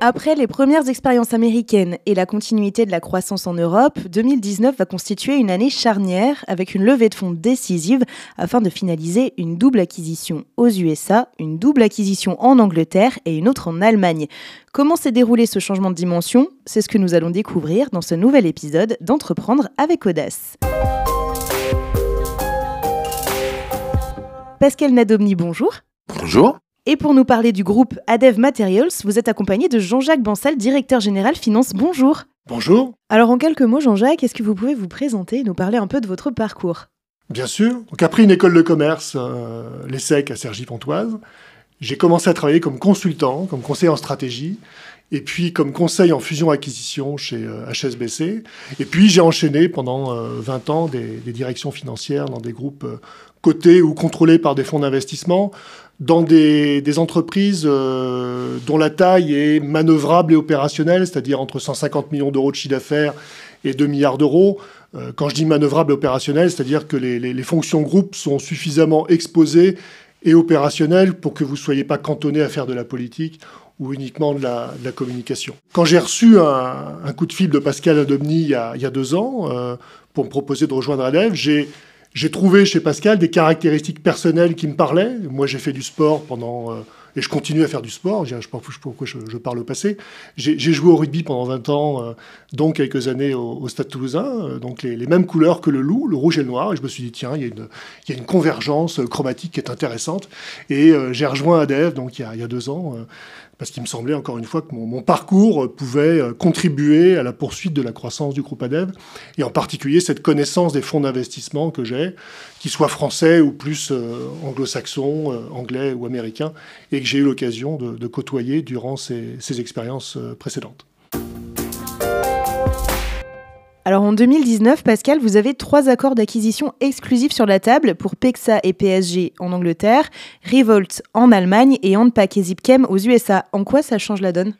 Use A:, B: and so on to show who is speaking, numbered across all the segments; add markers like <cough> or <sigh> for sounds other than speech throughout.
A: Après les premières expériences américaines et la continuité de la croissance en Europe, 2019 va constituer une année charnière avec une levée de fonds décisive afin de finaliser une double acquisition aux USA, une double acquisition en Angleterre et une autre en Allemagne. Comment s'est déroulé ce changement de dimension? C'est ce que nous allons découvrir dans ce nouvel épisode d'Entreprendre avec audace. Pascal Nadomni, bonjour.
B: Bonjour.
A: Et pour nous parler du groupe Adev Materials, vous êtes accompagné de Jean-Jacques Bansal, directeur général finance. Bonjour.
C: Bonjour.
A: Alors en quelques mots, Jean-Jacques, est-ce que vous pouvez vous présenter et nous parler un peu de votre parcours?
C: Bien sûr. Donc après une école de commerce, euh, l'ESSEC à Cergy-Pontoise, j'ai commencé à travailler comme consultant, comme conseiller en stratégie, et puis comme conseil en fusion-acquisition chez HSBC. Euh, et puis j'ai enchaîné pendant 20 euh, ans des, directions financières dans des groupes cotés ou contrôlés par des fonds d'investissement, dans des, entreprises euh, dont la taille est manœuvrable et opérationnelle, c'est-à-dire entre 150 millions d'euros de chiffre d'affaires et 2 milliards d'euros. Euh, quand je dis manœuvrable et opérationnel, c'est-à-dire que les, les, les, fonctions groupes sont suffisamment exposées et opérationnelles pour que vous ne soyez pas cantonné à faire de la politique ou uniquement de la, communication. Quand j'ai reçu un, coup de fil de Pascal Adomni il y a, deux ans euh, pour me proposer de rejoindre Adev, j'ai trouvé chez Pascal des caractéristiques personnelles qui me parlaient. Moi, j'ai fait du sport pendant... Euh, et je continue à faire du sport. Je ne sais pas pourquoi je, parle au passé. J'ai joué au rugby pendant 20 ans, euh, dont quelques années au, Stade toulousain. Euh, donc les, mêmes couleurs que le loup, le rouge et le noir. Et je me suis dit, tiens, il y a une, convergence chromatique qui est intéressante. Et j'ai rejoint ADEF, donc il y a, deux ans, parce qu'il me semblait encore une fois que mon, parcours pouvait contribuer à la poursuite de la croissance du groupe ADEV, et en particulier cette connaissance des fonds d'investissement que j'ai, qu'ils soient français ou plus euh, anglo-saxons, euh, anglais ou américains, et que j'ai eu l'occasion de, côtoyer durant ces, ces expériences euh, précédentes.
A: Alors en 2019, Pascal, vous avez trois accords d'acquisition exclusifs sur la table pour Pexa et PSG en Angleterre, Revolt en Allemagne et Anpak et Zipchem aux USA. En quoi ça change la donne?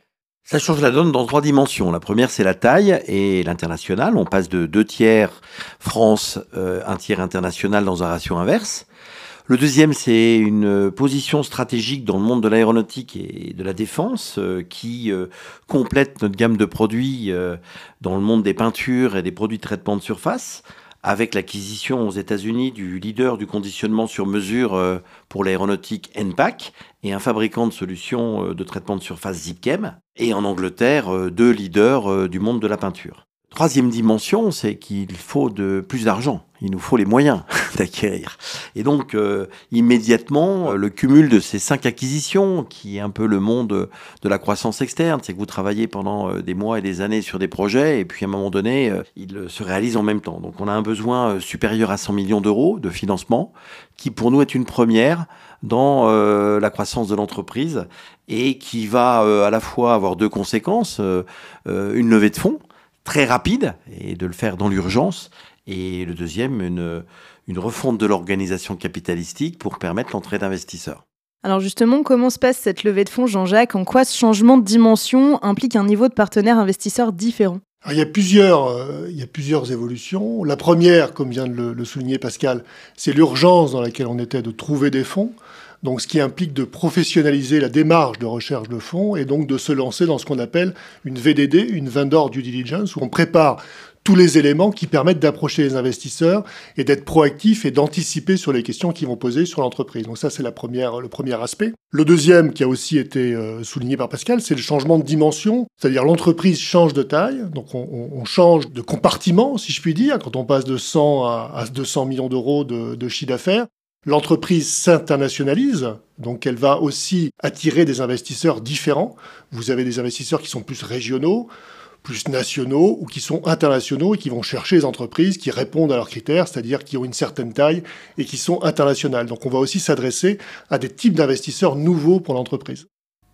B: Ça change la donne dans trois dimensions. La première, c'est la taille et l'international. On passe de deux tiers France, euh, un tiers international dans un ratio inverse. Le deuxième, c'est une position stratégique dans le monde de l'aéronautique et de la défense euh, qui euh, complète notre gamme de produits euh, dans le monde des peintures et des produits de traitement de surface avec l'acquisition aux États-Unis du leader du conditionnement sur mesure euh, pour l'aéronautique NPAC et un fabricant de solutions euh, de traitement de surface Zipchem, et en Angleterre, euh, deux leaders du monde de la peinture. Troisième dimension, c'est qu'il faut de plus d'argent. Il nous faut les moyens <laughs> d'acquérir. Et donc, euh, immédiatement, le cumul de ces cinq acquisitions, qui est un peu le monde de la croissance externe, c'est que vous travaillez pendant des mois et des années sur des projets, et puis à un moment donné, euh, ils se réalisent en même temps. Donc, on a un besoin supérieur à 100 millions d'euros de financement, qui pour nous est une première dans euh, la croissance de l'entreprise, et qui va euh, à la fois avoir deux conséquences, euh, une levée de fonds, très rapide et de le faire dans l'urgence. Et le deuxième, une, une refonte de l'organisation capitalistique pour permettre l'entrée d'investisseurs.
A: Alors justement, comment se passe cette levée de fonds, Jean-Jacques? En quoi ce changement de dimension implique un niveau de partenaire investisseur différent?
C: Alors, il, y a plusieurs, euh, il y a plusieurs évolutions. La première, comme vient de le, le souligner Pascal, c'est l'urgence dans laquelle on était de trouver des fonds donc ce qui implique de professionnaliser la démarche de recherche de fonds et donc de se lancer dans ce qu'on appelle une VDD, une vendor due diligence, où on prépare tous les éléments qui permettent d'approcher les investisseurs et d'être proactif et d'anticiper sur les questions qu'ils vont poser sur l'entreprise. Donc ça, c'est le premier aspect. Le deuxième, qui a aussi été euh, souligné par Pascal, c'est le changement de dimension, c'est-à-dire l'entreprise change de taille, donc on, change de compartiment, si je puis dire, quand on passe de 100 à, à 200 millions d'euros de, de chiffre d'affaires. L'entreprise s'internationalise, donc elle va aussi attirer des investisseurs différents. Vous avez des investisseurs qui sont plus régionaux, plus nationaux ou qui sont internationaux et qui vont chercher les entreprises qui répondent à leurs critères, c'est-à-dire qui ont une certaine taille et qui sont internationales. Donc on va aussi s'adresser à des types d'investisseurs nouveaux pour l'entreprise.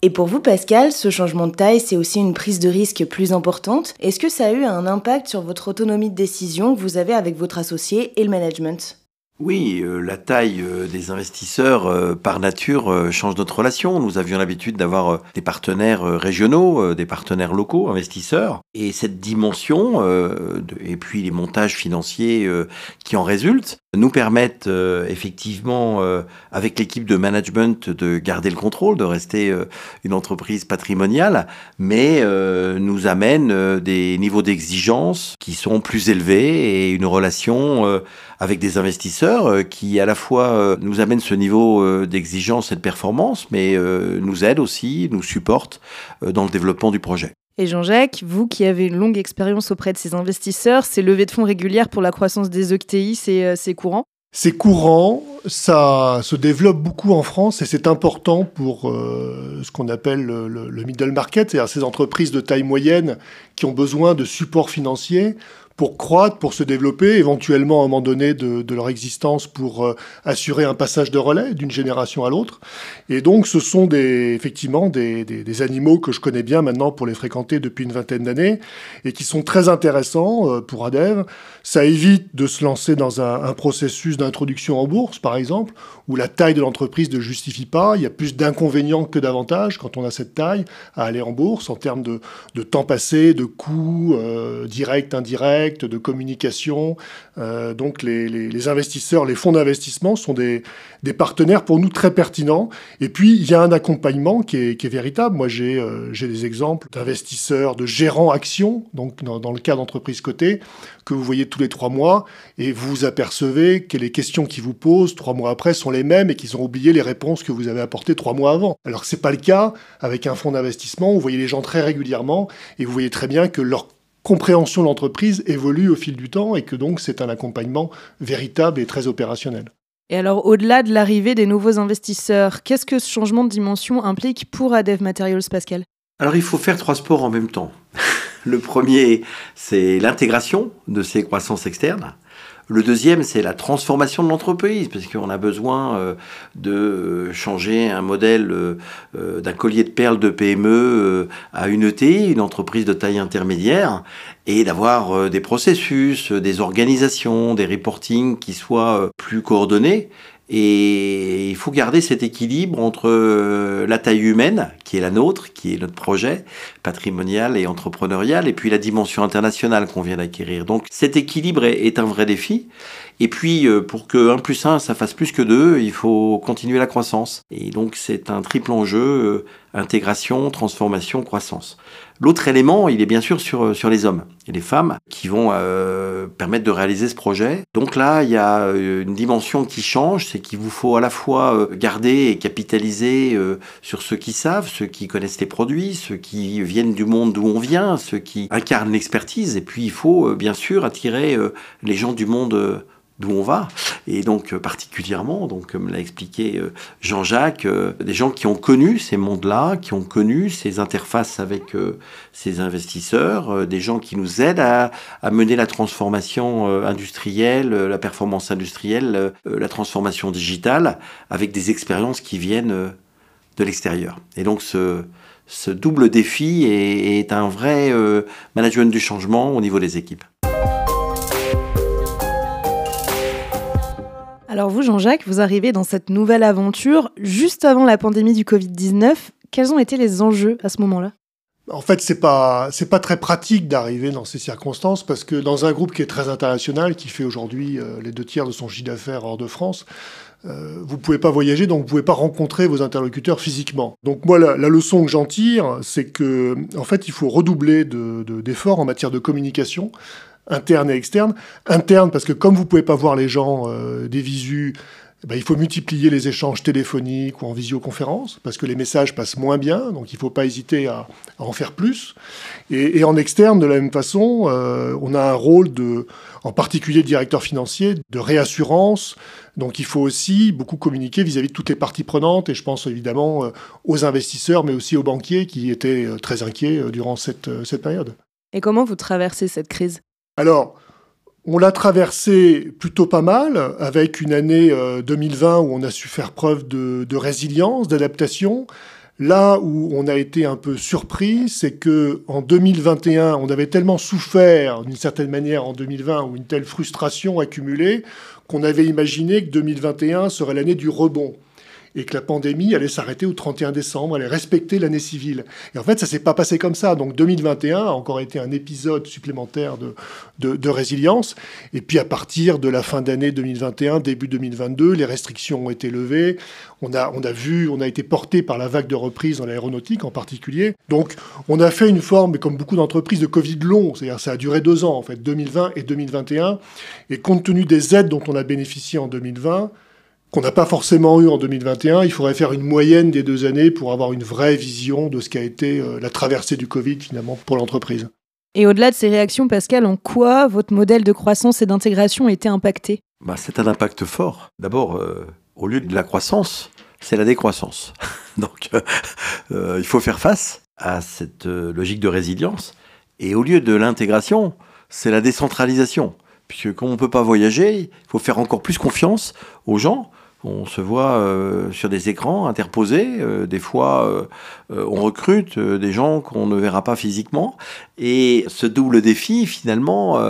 A: Et pour vous, Pascal, ce changement de taille, c'est aussi une prise de risque plus importante. Est-ce que ça a eu un impact sur votre autonomie de décision que vous avez avec votre associé et le management?
B: Oui, euh, la taille euh, des investisseurs, euh, par nature, change notre relation. Nous avions l'habitude d'avoir des partenaires régionaux, des partenaires locaux, investisseurs. Et cette dimension, de, et puis les montages financiers qui en résultent, nous permettent euh, effectivement, euh, avec l'équipe de management, de garder le contrôle, de rester euh, une entreprise patrimoniale, mais nous amènent des niveaux d'exigence qui sont plus élevés et une relation avec des investisseurs qui à la fois nous amènent ce niveau d'exigence et de performance, mais nous aident aussi, nous supportent dans le développement du projet.
A: Et Jean-Jacques, vous qui avez une longue expérience auprès de ces investisseurs, ces levées de fonds régulières pour la croissance des ECTI, euh, c'est courant?
C: C'est courant, ça se développe beaucoup en France et c'est important pour euh, ce qu'on appelle le, le, middle market, c'est-à-dire ces entreprises de taille moyenne qui ont besoin de support financier pour croître, pour se développer, éventuellement à un moment donné de, leur existence pour euh, assurer un passage de relais d'une génération à l'autre. Et donc ce sont des, effectivement des, animaux que je connais bien maintenant pour les fréquenter depuis une vingtaine d'années et qui sont très intéressants euh, pour Adev. Ça évite de se lancer dans un, processus d'introduction en bourse, par exemple, où la taille de l'entreprise ne justifie pas. Il y a plus d'inconvénients que d'avantages quand on a cette taille à aller en bourse en termes de, de temps passé, de coûts euh, directs, indirects de communication. Euh, donc les, investisseurs, les fonds d'investissement sont des, partenaires pour nous très pertinents. Et puis il y a un accompagnement qui est, véritable. Moi euh, j'ai des exemples d'investisseurs, de gérants actions, donc dans, le cas d'entreprises cotées, que vous voyez tous les trois mois et vous vous apercevez que les questions qu'ils vous posent trois mois après sont les mêmes et qu'ils ont oublié les réponses que vous avez apportées trois mois avant. Alors que c'est pas le cas avec un fonds d'investissement. Vous voyez les gens très régulièrement et vous voyez très bien que leur compréhension de l'entreprise évolue au fil du temps et que donc c'est un accompagnement véritable et très opérationnel.
A: Et alors, au-delà de l'arrivée des nouveaux investisseurs, qu'est-ce que ce changement de dimension implique pour Adev Materials, Pascal?
B: Alors, il faut faire trois sports en même temps. <laughs> Le premier, c'est l'intégration de ces croissances externes. Le deuxième, c'est la transformation de l'entreprise, parce qu'on a besoin euh, de changer un modèle euh, d'un collier de perles de PME euh, à une ETI, une entreprise de taille intermédiaire, et d'avoir des processus, des organisations, des reporting qui soient plus coordonnés et il faut garder cet équilibre entre euh, la taille humaine, qui est la nôtre, qui est notre projet patrimonial et entrepreneurial, et puis la dimension internationale qu'on vient d'acquérir. Donc cet équilibre est, un vrai défi. Et puis euh, pour que 1 plus 1, ça fasse plus que 2, il faut continuer la croissance. Et donc c'est un triple enjeu, euh, intégration, transformation, croissance. L'autre élément, il est bien sûr sur, sur les hommes et les femmes qui vont euh, permettre de réaliser ce projet. Donc là, il y a euh, une dimension qui change, c'est qu'il vous faut à la fois euh, garder et capitaliser sur ceux qui savent, ceux qui connaissent les produits, ceux qui viennent du monde d'où on vient, ceux qui incarnent l'expertise, et puis il faut bien sûr attirer les gens du monde d'où on va. Et donc euh, particulièrement, donc comme l'a expliqué euh, Jean-Jacques, euh, des gens qui ont connu ces mondes-là, qui ont connu ces interfaces avec ces investisseurs, des gens qui nous aident à, mener la transformation industrielle, la performance industrielle, la transformation digitale, avec des expériences qui viennent de l'extérieur. Et donc ce, ce double défi est, est un vrai management du changement au niveau des équipes.
A: Alors vous, Jean-Jacques, vous arrivez dans cette nouvelle aventure juste avant la pandémie du Covid-19. Quels ont été les enjeux à ce moment-là?
C: En fait, c'est pas c'est pas très pratique d'arriver dans ces circonstances parce que dans un groupe qui est très international, qui fait aujourd'hui euh, les deux tiers de son chiffre d'affaires hors de France, euh, vous pouvez pas voyager, donc vous pouvez pas rencontrer vos interlocuteurs physiquement. Donc moi, la, leçon que j'en tire, c'est que en fait, il faut redoubler d'efforts de, en matière de communication interne et externe. Interne parce que comme vous pouvez pas voir les gens euh, des visus, eh ben, il faut multiplier les échanges téléphoniques ou en visioconférence parce que les messages passent moins bien, donc il ne faut pas hésiter à, en faire plus. Et, en externe, de la même façon, euh, on a un rôle de, en particulier directeur financier, de réassurance. Donc il faut aussi beaucoup communiquer vis-à-vis de toutes les parties prenantes, et je pense évidemment euh, aux investisseurs, mais aussi aux banquiers qui étaient très inquiets durant cette, cette période.
A: Et comment vous traversez cette crise?
C: Alors, on l'a traversé plutôt pas mal, avec une année 2020 euh, où on a su faire preuve de, résilience, d'adaptation. Là où on a été un peu surpris, c'est que en 2021, on avait tellement souffert d'une certaine manière en 2020 ou une telle frustration accumulée qu'on avait imaginé que 2021 serait l'année du rebond. Et que la pandémie allait s'arrêter au 31 décembre, allait respecter l'année civile. Et en fait, ça s'est pas passé comme ça. Donc 2021 a encore été un épisode supplémentaire de, résilience. Et puis à partir de la fin d'année 2021, début 2022, les restrictions ont été levées. On a, on a vu, on a été porté par la vague de reprise dans l'aéronautique en particulier. Donc on a fait une forme, comme beaucoup d'entreprises, de Covid long. C'est-à-dire ça a duré deux ans, en fait, 2020 et 2021. Et compte tenu des aides dont on a bénéficié en 2020, qu'on n'a pas forcément eu en 2021. Il faudrait faire une moyenne des deux années pour avoir une vraie vision de ce qu'a été euh, la traversée du Covid finalement pour l'entreprise.
A: Et au-delà de ces réactions, Pascal, en quoi votre modèle de croissance et d'intégration a été impacté?
B: Bah, C'est un impact fort. D'abord, euh, au lieu de la croissance, c'est la décroissance. <laughs> Donc, euh, euh, il faut faire face à cette euh, logique de résilience. Et au lieu de l'intégration, c'est la décentralisation. Puisque comme on ne peut pas voyager, il faut faire encore plus confiance aux gens. On se voit euh, sur des écrans interposés. euh, des fois, euh, on recrute des gens qu'on ne verra pas physiquement. Et ce double défi, finalement,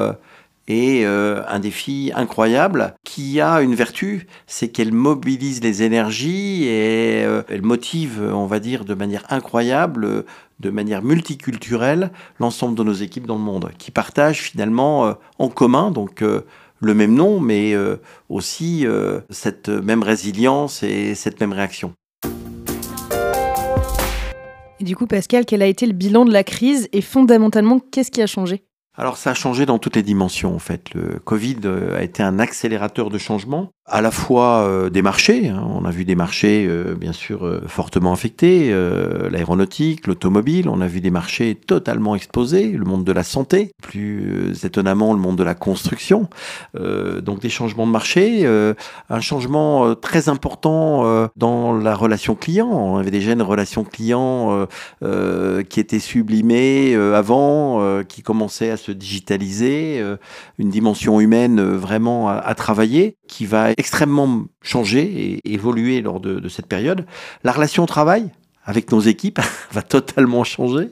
B: est un défi incroyable qui a une vertu, c'est qu'elle mobilise les énergies et elle motive, on va dire, de manière incroyable, de manière multiculturelle, l'ensemble de nos équipes dans le monde, qui partagent finalement en commun, donc le même nom, mais euh, aussi euh, cette même résilience et cette même réaction.
A: Et du coup, Pascal, quel a été le bilan de la crise et fondamentalement, qu'est-ce qui a changé?
B: Alors ça a changé dans toutes les dimensions en fait. Le Covid euh, a été un accélérateur de changement, à la fois euh, des marchés. hein. On a vu des marchés euh, bien sûr euh, fortement affectés, euh, l'aéronautique, l'automobile. On a vu des marchés totalement exposés, le monde de la santé, plus euh, étonnamment le monde de la construction. Euh, donc des changements de marché, un changement très important dans la relation client. On avait déjà une relation client qui était sublimée avant, qui commençait à se digitaliser, une dimension humaine vraiment à, à travailler, qui va extrêmement changer et évoluer lors de cette période. La relation au travail avec nos équipes <laughs> va totalement changer,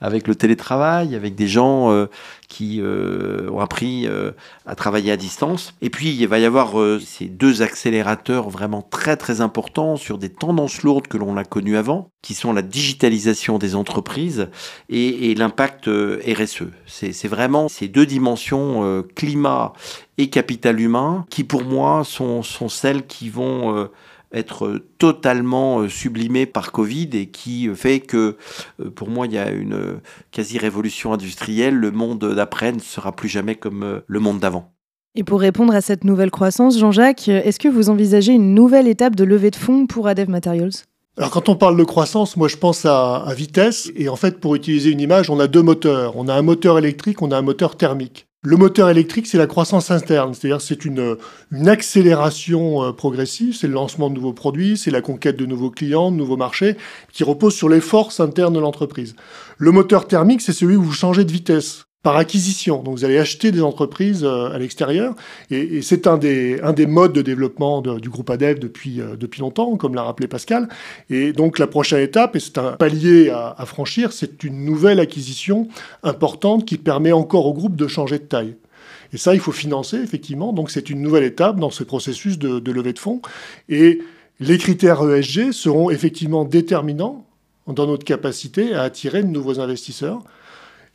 B: avec le télétravail, avec des gens euh, qui euh, ont appris euh, à travailler à distance. Et puis, il va y avoir euh, ces deux accélérateurs vraiment très très importants sur des tendances lourdes que l'on a connues avant, qui sont la digitalisation des entreprises et, et l'impact euh, RSE. C'est vraiment ces deux dimensions, euh, climat et capital humain, qui pour moi sont, sont celles qui vont... euh, être totalement euh, sublimé par Covid et qui euh, fait que, euh, pour moi, il y a une euh, quasi-révolution industrielle. Le monde d'après ne sera plus jamais comme euh, le monde d'avant.
A: Et pour répondre à cette nouvelle croissance, Jean-Jacques, est-ce que vous envisagez une nouvelle étape de levée de fonds pour Adev Materials?
C: Alors quand on parle de croissance, moi je pense à, à vitesse. Et en fait, pour utiliser une image, on a deux moteurs. On a un moteur électrique, on a un moteur thermique. Le moteur électrique, c'est la croissance interne, c'est-à-dire c'est une, une accélération euh, progressive, c'est le lancement de nouveaux produits, c'est la conquête de nouveaux clients, de nouveaux marchés, qui repose sur les forces internes de l'entreprise. Le moteur thermique, c'est celui où vous changez de vitesse par acquisition. Donc vous allez acheter des entreprises euh, à l'extérieur, et, c'est un des, un des modes de développement du groupe ADEV depuis, euh, depuis longtemps, comme l'a rappelé Pascal. Et donc la prochaine étape, et c'est un palier à, à franchir, c'est une nouvelle acquisition importante qui permet encore au groupe de changer de taille. Et ça, il faut financer, effectivement. Donc c'est une nouvelle étape dans ce processus de, de levée de fonds. Et les critères ESG seront effectivement déterminants dans notre capacité à attirer de nouveaux investisseurs.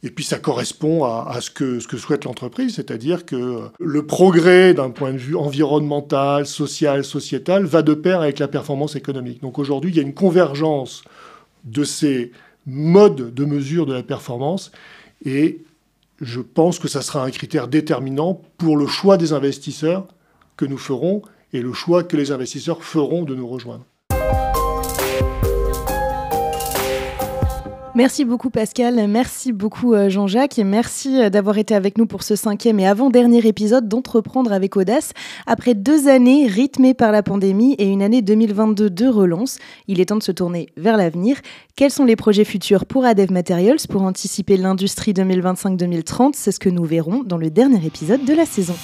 C: Et puis ça correspond à, ce, que, ce que souhaite l'entreprise, c'est-à-dire que euh, le progrès d'un point de vue environnemental, social, sociétal va de pair avec la performance économique. Donc aujourd'hui, il y a une convergence de ces modes de mesure de la performance et je pense que ça sera un critère déterminant pour le choix des investisseurs que nous ferons et le choix que les investisseurs feront de nous rejoindre.
A: Merci beaucoup Pascal, merci beaucoup euh, Jean-Jacques et merci euh, d'avoir été avec nous pour ce cinquième et avant-dernier épisode d'Entreprendre avec Audace. Après deux années rythmées par la pandémie et une année 2022 de relance, il est temps de se tourner vers l'avenir. Quels sont les projets futurs pour Adev Materials pour anticiper l'industrie 2025-2030 C'est ce que nous verrons dans le dernier épisode de la saison.